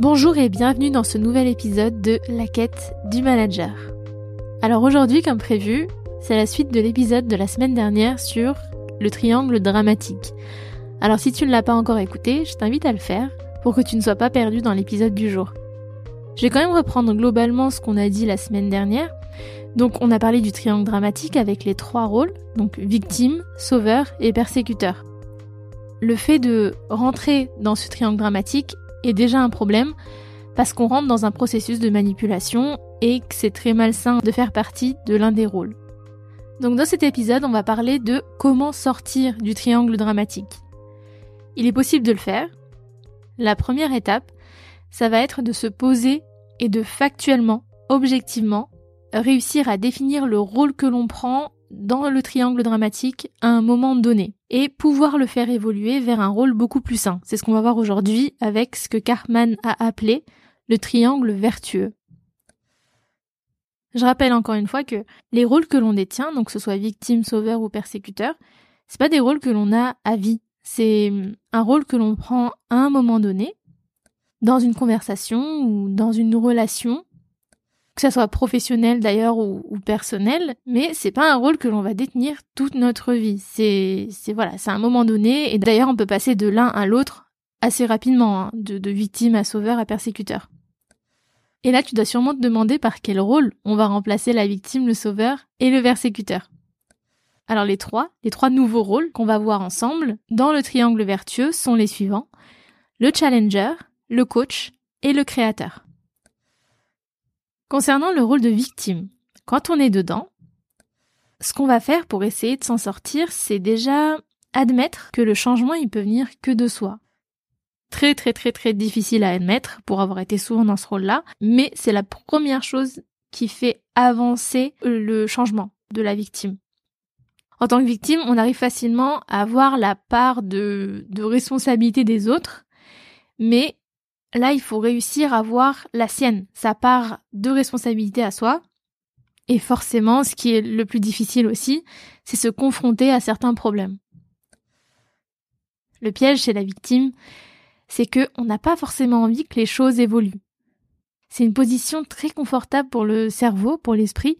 Bonjour et bienvenue dans ce nouvel épisode de La quête du manager. Alors aujourd'hui, comme prévu, c'est la suite de l'épisode de la semaine dernière sur le triangle dramatique. Alors si tu ne l'as pas encore écouté, je t'invite à le faire pour que tu ne sois pas perdu dans l'épisode du jour. Je vais quand même reprendre globalement ce qu'on a dit la semaine dernière. Donc on a parlé du triangle dramatique avec les trois rôles, donc victime, sauveur et persécuteur. Le fait de rentrer dans ce triangle dramatique est déjà un problème parce qu'on rentre dans un processus de manipulation et que c'est très malsain de faire partie de l'un des rôles. Donc dans cet épisode, on va parler de comment sortir du triangle dramatique. Il est possible de le faire. La première étape, ça va être de se poser et de factuellement, objectivement, réussir à définir le rôle que l'on prend dans le triangle dramatique à un moment donné et pouvoir le faire évoluer vers un rôle beaucoup plus sain. C'est ce qu'on va voir aujourd'hui avec ce que Cartman a appelé le triangle vertueux. Je rappelle encore une fois que les rôles que l'on détient, donc que ce soit victime, sauveur ou persécuteur, c'est pas des rôles que l'on a à vie. C'est un rôle que l'on prend à un moment donné, dans une conversation ou dans une relation, que ça soit professionnel d'ailleurs ou, personnel, mais c'est pas un rôle que l'on va détenir toute notre vie. C'est, voilà, c'est un moment donné, et d'ailleurs on peut passer de l'un à l'autre assez rapidement, hein, de, de victime à sauveur à persécuteur. Et là, tu dois sûrement te demander par quel rôle on va remplacer la victime, le sauveur et le persécuteur. Alors les trois, les trois nouveaux rôles qu'on va voir ensemble dans le triangle vertueux sont les suivants. Le challenger, le coach et le créateur. Concernant le rôle de victime, quand on est dedans, ce qu'on va faire pour essayer de s'en sortir, c'est déjà admettre que le changement, il peut venir que de soi. Très très très très difficile à admettre pour avoir été souvent dans ce rôle-là, mais c'est la première chose qui fait avancer le changement de la victime. En tant que victime, on arrive facilement à avoir la part de, de responsabilité des autres, mais Là, il faut réussir à voir la sienne, sa part de responsabilité à soi. Et forcément, ce qui est le plus difficile aussi, c'est se confronter à certains problèmes. Le piège chez la victime, c'est que on n'a pas forcément envie que les choses évoluent. C'est une position très confortable pour le cerveau, pour l'esprit,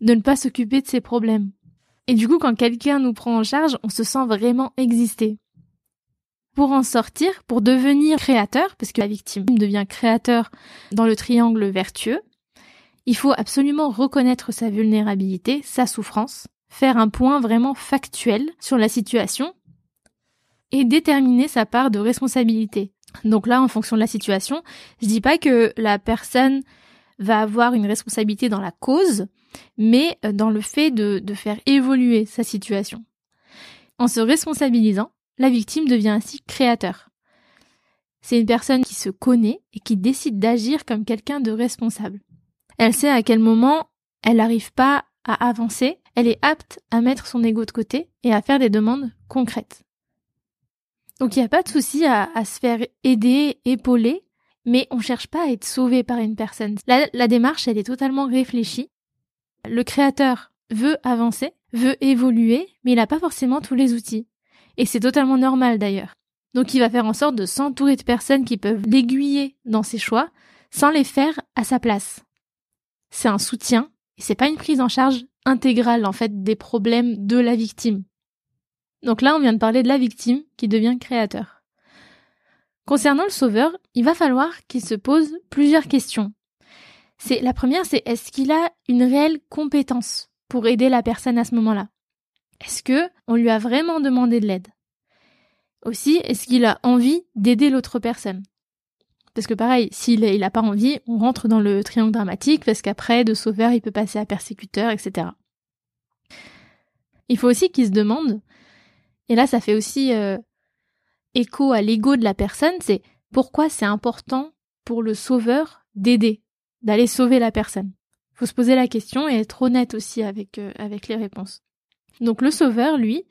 de ne pas s'occuper de ses problèmes. Et du coup, quand quelqu'un nous prend en charge, on se sent vraiment exister. Pour en sortir, pour devenir créateur, parce que la victime devient créateur dans le triangle vertueux, il faut absolument reconnaître sa vulnérabilité, sa souffrance, faire un point vraiment factuel sur la situation et déterminer sa part de responsabilité. Donc là, en fonction de la situation, je dis pas que la personne va avoir une responsabilité dans la cause, mais dans le fait de, de faire évoluer sa situation. En se responsabilisant, la victime devient ainsi créateur. C'est une personne qui se connaît et qui décide d'agir comme quelqu'un de responsable. Elle sait à quel moment elle n'arrive pas à avancer, elle est apte à mettre son ego de côté et à faire des demandes concrètes. Donc il n'y a pas de souci à, se faire aider, épauler, mais on ne cherche pas à être sauvé par une personne. La, la démarche, elle est totalement réfléchie. Le créateur veut avancer, veut évoluer, mais il n'a pas forcément tous les outils. Et c'est totalement normal d'ailleurs. Donc il va faire en sorte de s'entourer de personnes qui peuvent l'aiguiller dans ses choix sans les faire à sa place. C'est un soutien et c'est pas une prise en charge intégrale en fait des problèmes de la victime. Donc là on vient de parler de la victime qui devient créateur. Concernant le sauveur, il va falloir qu'il se pose plusieurs questions. La première c'est est-ce qu'il a une réelle compétence pour aider la personne à ce moment-là? Est-ce que on lui a vraiment demandé de l'aide? Aussi, est-ce qu'il a envie d'aider l'autre personne? Parce que pareil, s'il n'a pas envie, on rentre dans le triangle dramatique parce qu'après, de sauveur, il peut passer à persécuteur, etc. Il faut aussi qu'il se demande, et là ça fait aussi euh, écho à l'ego de la personne, c'est pourquoi c'est important pour le sauveur d'aider, d'aller sauver la personne? Il faut se poser la question et être honnête aussi avec, euh, avec les réponses. Donc le sauveur, lui,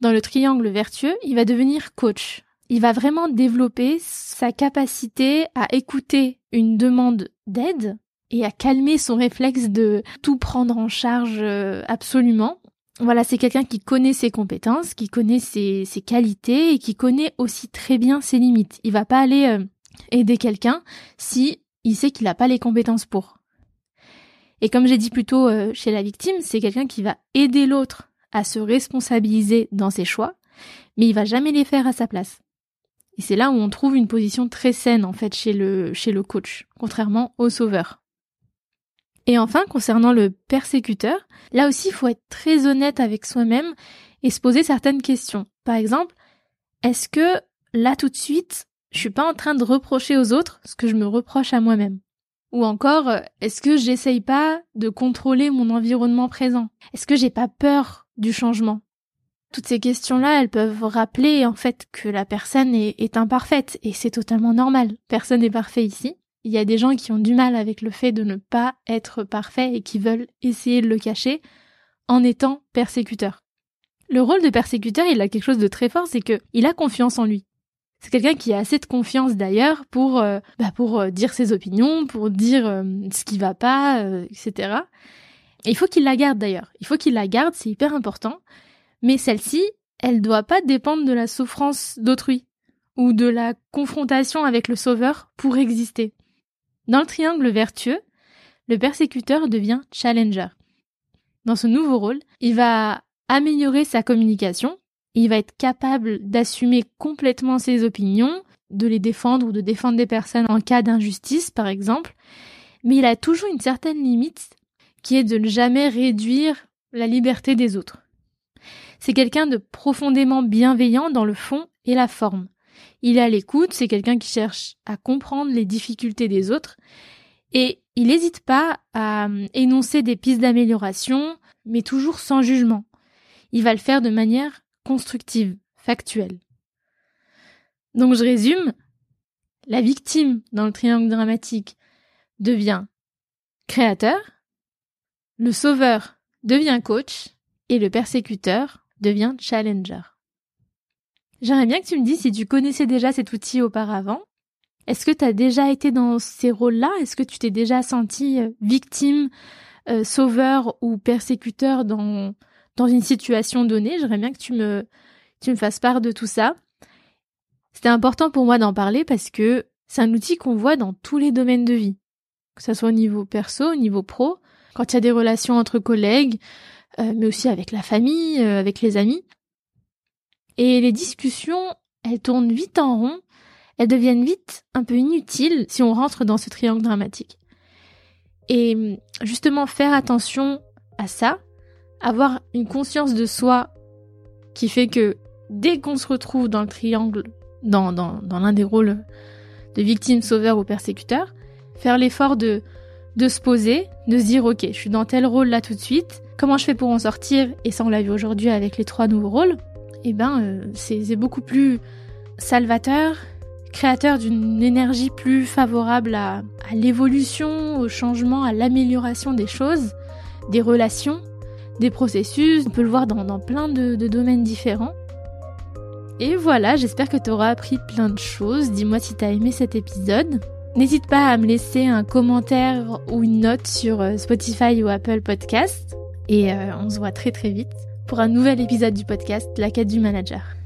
dans le triangle vertueux, il va devenir coach. Il va vraiment développer sa capacité à écouter une demande d'aide et à calmer son réflexe de tout prendre en charge euh, absolument. Voilà, c'est quelqu'un qui connaît ses compétences, qui connaît ses, qualités et qui connaît aussi très bien ses limites. Il va pas aller euh, aider quelqu'un si il sait qu'il n'a pas les compétences pour. Et comme j'ai dit plus tôt euh, chez la victime, c'est quelqu'un qui va aider l'autre à se responsabiliser dans ses choix, mais il va jamais les faire à sa place. Et c'est là où on trouve une position très saine en fait chez le chez le coach, contrairement au sauveur. Et enfin, concernant le persécuteur, là aussi il faut être très honnête avec soi-même et se poser certaines questions. Par exemple, est-ce que là tout de suite, je suis pas en train de reprocher aux autres ce que je me reproche à moi-même? Ou encore, est-ce que j'essaye pas de contrôler mon environnement présent? Est-ce que j'ai pas peur du changement? Toutes ces questions-là, elles peuvent rappeler en fait que la personne est, est imparfaite et c'est totalement normal. Personne n'est parfait ici. Il y a des gens qui ont du mal avec le fait de ne pas être parfait et qui veulent essayer de le cacher en étant persécuteur. Le rôle de persécuteur, il a quelque chose de très fort, c'est que il a confiance en lui. C'est quelqu'un qui a assez de confiance d'ailleurs pour euh, bah pour euh, dire ses opinions, pour dire euh, ce qui va pas, etc. Et il faut qu'il la garde d'ailleurs. Il faut qu'il la garde, c'est hyper important. Mais celle-ci, elle doit pas dépendre de la souffrance d'autrui ou de la confrontation avec le sauveur pour exister. Dans le triangle vertueux, le persécuteur devient challenger. Dans ce nouveau rôle, il va améliorer sa communication, il va être capable d'assumer complètement ses opinions, de les défendre ou de défendre des personnes en cas d'injustice, par exemple, mais il a toujours une certaine limite qui est de ne jamais réduire la liberté des autres. C'est quelqu'un de profondément bienveillant dans le fond et la forme. Il est à l'écoute, c'est quelqu'un qui cherche à comprendre les difficultés des autres et il n'hésite pas à euh, énoncer des pistes d'amélioration, mais toujours sans jugement. Il va le faire de manière constructive, factuelle. Donc je résume, la victime dans le triangle dramatique devient créateur, le sauveur devient coach et le persécuteur devient challenger. J'aimerais bien que tu me dises si tu connaissais déjà cet outil auparavant. Est-ce que tu as déjà été dans ces rôles-là? Est-ce que tu t'es déjà senti euh, victime, euh, sauveur ou persécuteur dans, dans une situation donnée J'aimerais bien que tu me, tu me fasses part de tout ça. C'était important pour moi d'en parler parce que c'est un outil qu'on voit dans tous les domaines de vie. Que ce soit au niveau perso, au niveau pro, quand il y a des relations entre collègues, euh, mais aussi avec la famille, euh, avec les amis. Et les discussions, elles tournent vite en rond, elles deviennent vite un peu inutiles si on rentre dans ce triangle dramatique. Et justement faire attention à ça, avoir une conscience de soi qui fait que dès qu'on se retrouve dans le triangle, dans, dans, l'un des rôles de victime, sauveur ou persécuteur, faire l'effort de, de se poser, de se dire ok, je suis dans tel rôle là tout de suite, Comment je fais pour en sortir Et ça, on l'a vu aujourd'hui avec les trois nouveaux rôles. Eh ben, euh, c'est beaucoup plus salvateur, créateur d'une énergie plus favorable à, l'évolution, au changement, à l'amélioration des choses, des relations, des processus. On peut le voir dans, plein de, domaines différents. Et voilà, j'espère que tu auras appris plein de choses. Dis-moi si tu as aimé cet épisode. N'hésite pas à me laisser un commentaire ou une note sur euh, Spotify ou Apple Podcast. Et euh, on se voit très très vite pour un nouvel épisode du podcast La quête du manager.